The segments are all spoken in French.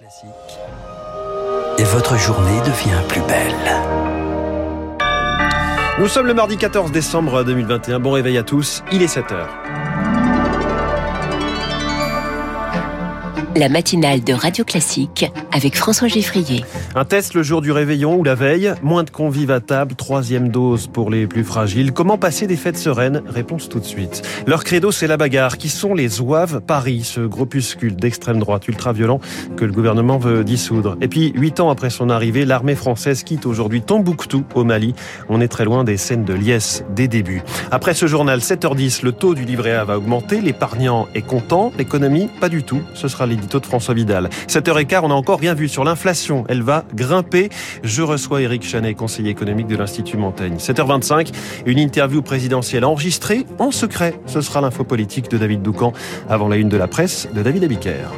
Classique. Et votre journée devient plus belle. Nous sommes le mardi 14 décembre 2021. Bon réveil à tous. Il est 7 heures. La matinale de Radio Classique avec François Geffrier. Un test le jour du réveillon ou la veille, moins de convives à table, troisième dose pour les plus fragiles. Comment passer des fêtes sereines? Réponse tout de suite. Leur credo, c'est la bagarre. Qui sont les Zouaves Paris, ce groupuscule d'extrême droite ultra-violent que le gouvernement veut dissoudre? Et puis, huit ans après son arrivée, l'armée française quitte aujourd'hui Tombouctou au Mali. On est très loin des scènes de liesse des débuts. Après ce journal, 7h10, le taux du livret A va augmenter. L'épargnant est content. L'économie, pas du tout. Ce sera de François Vidal. 7h15, on n'a encore rien vu sur l'inflation. Elle va grimper. Je reçois Eric Chanet, conseiller économique de l'Institut Montaigne. 7h25, une interview présidentielle enregistrée en secret. Ce sera l'info politique de David Doucan avant la une de la presse de David Abiker.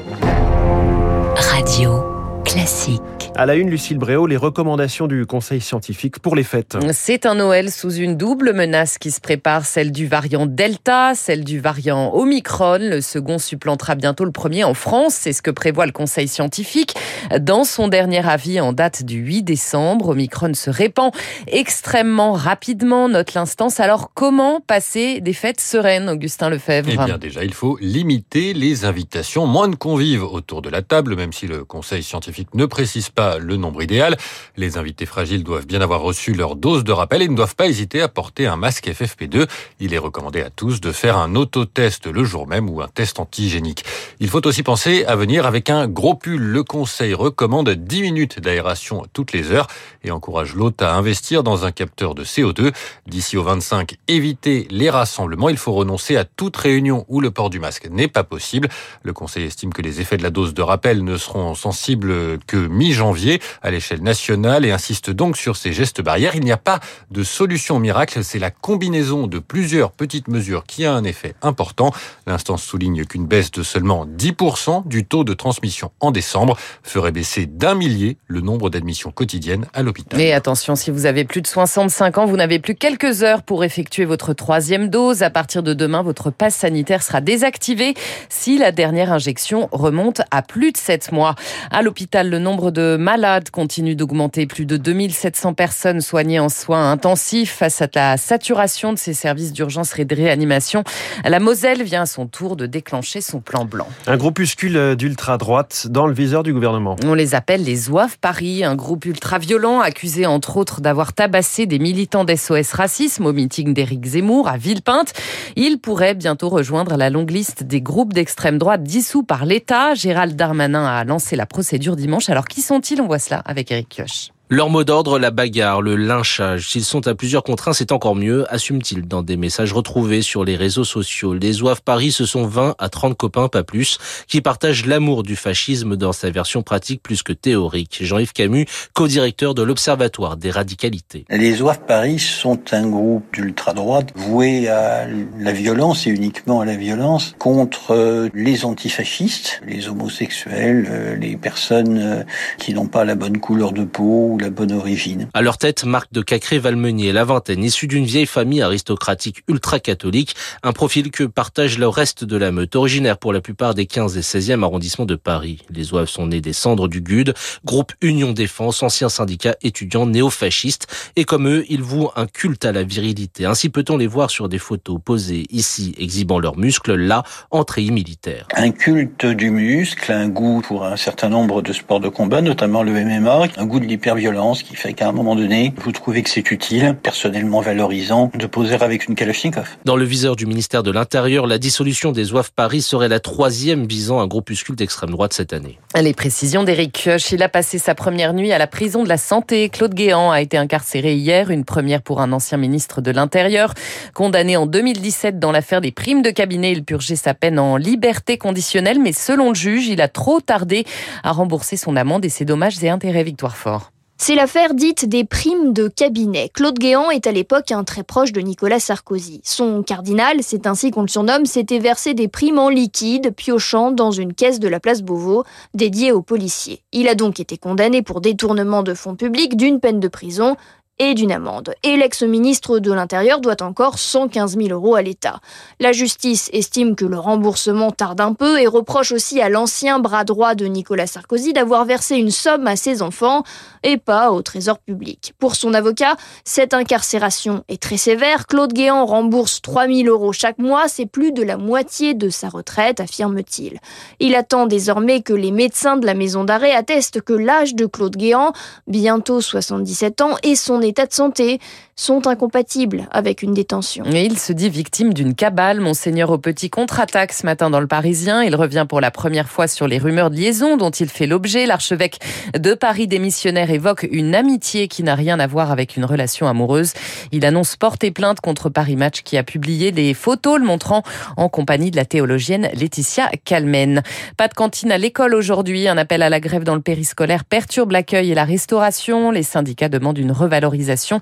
Radio classique. À la une, Lucille Bréau, les recommandations du Conseil scientifique pour les fêtes. C'est un Noël sous une double menace qui se prépare, celle du variant Delta, celle du variant Omicron. Le second supplantera bientôt le premier en France, c'est ce que prévoit le Conseil scientifique. Dans son dernier avis en date du 8 décembre, Omicron se répand extrêmement rapidement, note l'instance. Alors comment passer des fêtes sereines, Augustin Lefebvre? Eh bien déjà, il faut limiter les invitations, moins de convives autour de la table, même si le Conseil scientifique ne précise pas le nombre idéal. Les invités fragiles doivent bien avoir reçu leur dose de rappel et ne doivent pas hésiter à porter un masque FFP2. Il est recommandé à tous de faire un autotest le jour même ou un test antigénique. Il faut aussi penser à venir avec un gros pull. Le conseil recommande 10 minutes d'aération toutes les heures et encourage l'hôte à investir dans un capteur de CO2. D'ici au 25, évitez les rassemblements. Il faut renoncer à toute réunion où le port du masque n'est pas possible. Le conseil estime que les effets de la dose de rappel ne seront sensibles que mi-janvier à l'échelle nationale et insiste donc sur ces gestes barrières. Il n'y a pas de solution miracle, c'est la combinaison de plusieurs petites mesures qui a un effet important. L'instance souligne qu'une baisse de seulement 10% du taux de transmission en décembre ferait baisser d'un millier le nombre d'admissions quotidiennes à l'hôpital. Mais attention, si vous avez plus de 65 ans, vous n'avez plus quelques heures pour effectuer votre troisième dose. À partir de demain, votre passe sanitaire sera désactivé si la dernière injection remonte à plus de 7 mois. À l'hôpital, le nombre de malades continue d'augmenter. Plus de 2700 personnes soignées en soins intensifs face à la saturation de ces services d'urgence et de réanimation. La Moselle vient à son tour de déclencher son plan blanc. Un groupuscule d'ultra-droite dans le viseur du gouvernement. On les appelle les Zouaves Paris, un groupe ultra-violent accusé entre autres d'avoir tabassé des militants d'SOS Racisme au meeting d'Éric Zemmour à Villepinte. Il pourrait bientôt rejoindre la longue liste des groupes d'extrême droite dissous par l'État. Gérald Darmanin a lancé la procédure dimanche. Alors qui sont-ils? On voit cela avec Eric Kioch. Leur mot d'ordre, la bagarre, le lynchage. S'ils sont à plusieurs contre un, c'est encore mieux, assume-t-il dans des messages retrouvés sur les réseaux sociaux. Les Ouaves Paris, ce sont 20 à 30 copains, pas plus, qui partagent l'amour du fascisme dans sa version pratique plus que théorique. Jean-Yves Camus, co-directeur de l'Observatoire des radicalités. Les Ouaves Paris sont un groupe d'ultra-droite voué à la violence et uniquement à la violence contre les antifascistes, les homosexuels, les personnes qui n'ont pas la bonne couleur de peau la bonne origine. À leur tête, Marc de Cacré-Valmenier, la vingtaine, issue d'une vieille famille aristocratique ultra-catholique, un profil que partage le reste de la meute, originaire pour la plupart des 15 et 16e arrondissements de Paris. Les Oeuvres sont nés des cendres du GUD, groupe Union Défense, ancien syndicat étudiant néo-fasciste, et comme eux, ils vouent un culte à la virilité. Ainsi peut-on les voir sur des photos posées ici, exhibant leurs muscles, là, en treillis militaire. Un culte du muscle, un goût pour un certain nombre de sports de combat, notamment le MMA, un goût de l'hyperviolence qui fait qu'à un moment donné, vous trouvez que c'est utile, personnellement valorisant, de poser avec une Kalachnikov. Dans le viseur du ministère de l'Intérieur, la dissolution des Oeuvres Paris serait la troisième visant un groupuscule d'extrême droite cette année. Les précisions d'Éric Kioch. Il a passé sa première nuit à la prison de la Santé. Claude Guéant a été incarcéré hier, une première pour un ancien ministre de l'Intérieur. Condamné en 2017 dans l'affaire des primes de cabinet, il purgeait sa peine en liberté conditionnelle, mais selon le juge, il a trop tardé à rembourser son amende et ses dommages et intérêts. Victoire Fort. C'est l'affaire dite des primes de cabinet. Claude Guéant est à l'époque un très proche de Nicolas Sarkozy. Son cardinal, c'est ainsi qu'on le surnomme, s'était versé des primes en liquide, piochant dans une caisse de la place Beauvau, dédiée aux policiers. Il a donc été condamné pour détournement de fonds publics d'une peine de prison et d'une amende. Et l'ex-ministre de l'Intérieur doit encore 115 000 euros à l'État. La justice estime que le remboursement tarde un peu et reproche aussi à l'ancien bras droit de Nicolas Sarkozy d'avoir versé une somme à ses enfants et pas au trésor public. Pour son avocat, cette incarcération est très sévère. Claude Guéant rembourse 3 000 euros chaque mois, c'est plus de la moitié de sa retraite, affirme-t-il. Il attend désormais que les médecins de la maison d'arrêt attestent que l'âge de Claude Guéant, bientôt 77 ans, et son état de santé sont incompatibles avec une détention. Et il se dit victime d'une cabale. Monseigneur au petit contre-attaque ce matin dans le Parisien. Il revient pour la première fois sur les rumeurs de liaison dont il fait l'objet. L'archevêque de Paris démissionnaire évoque une amitié qui n'a rien à voir avec une relation amoureuse. Il annonce porter plainte contre Paris Match qui a publié des photos le montrant en compagnie de la théologienne Laetitia Calmen. Pas de cantine à l'école aujourd'hui. Un appel à la grève dans le périscolaire perturbe l'accueil et la restauration. Les syndicats demandent une revalorisation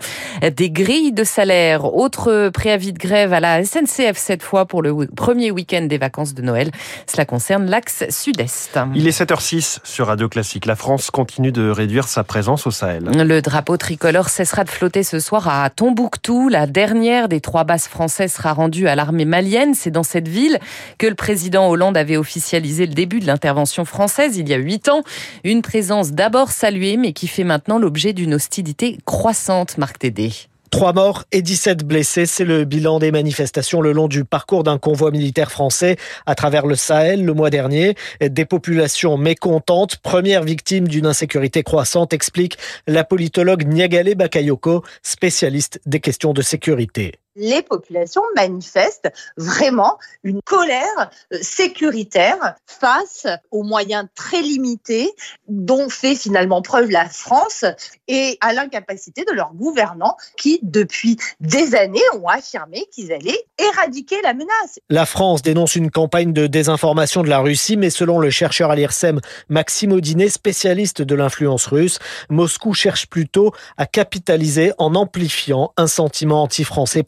des grilles de salaire. Autre préavis de grève à la SNCF cette fois pour le premier week-end des vacances de Noël. Cela concerne l'axe sud-est. Il est 7h06 sur Radio Classique. La France continue de réduire sa présence au Sahel. Le drapeau tricolore cessera de flotter ce soir à Tombouctou. La dernière des trois bases françaises sera rendue à l'armée malienne. C'est dans cette ville que le président Hollande avait officialisé le début de l'intervention française il y a huit ans. Une présence d'abord saluée mais qui fait maintenant l'objet d'une hostilité croissante, Marc Tédé. Trois morts et 17 blessés, c'est le bilan des manifestations le long du parcours d'un convoi militaire français à travers le Sahel le mois dernier. Des populations mécontentes, première victime d'une insécurité croissante, explique la politologue Niagale Bakayoko, spécialiste des questions de sécurité les populations manifestent vraiment une colère euh, sécuritaire face aux moyens très limités dont fait finalement preuve la France et à l'incapacité de leurs gouvernants qui, depuis des années, ont affirmé qu'ils allaient éradiquer la menace. La France dénonce une campagne de désinformation de la Russie, mais selon le chercheur à l'IRSEM Maxime Audinet, spécialiste de l'influence russe, Moscou cherche plutôt à capitaliser en amplifiant un sentiment anti-français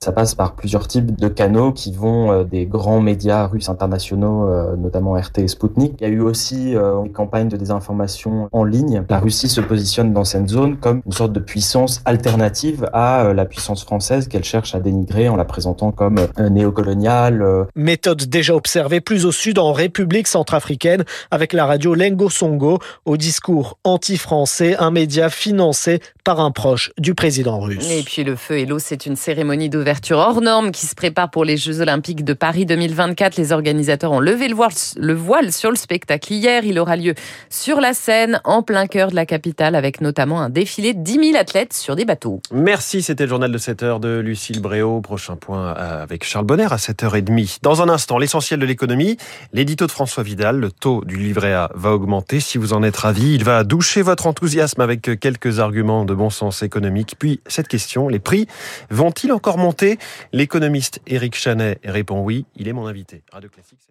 ça passe par plusieurs types de canaux qui vont euh, des grands médias russes internationaux, euh, notamment RT et Sputnik. Il y a eu aussi euh, des campagnes de désinformation en ligne. La Russie se positionne dans cette zone comme une sorte de puissance alternative à la puissance française qu'elle cherche à dénigrer en la présentant comme néocoloniale. Méthode déjà observée plus au sud en République centrafricaine avec la radio Lengo Songo au discours anti-français, un média financé par un proche du président russe. Et puis le feu et l'eau, c'est une cérémonie d'ouverture hors norme qui se prépare pour les Jeux Olympiques de Paris 2024. Les organisateurs ont levé le voile, le voile sur le spectacle hier. Il aura lieu sur la scène, en plein cœur de la capitale, avec notamment un défilé de 10 000 athlètes sur des bateaux. Merci, c'était le journal de 7 heures de Lucille Bréau. Prochain point avec Charles Bonner à 7h30. Dans un instant, l'essentiel de l'économie, l'édito de François Vidal. Le taux du livret A va augmenter. Si vous en êtes ravi, il va doucher votre enthousiasme avec quelques arguments de bon sens économique. Puis cette question, les prix vont-ils encore monter? L'économiste Éric Chanet répond oui, il est mon invité. Radio Classique.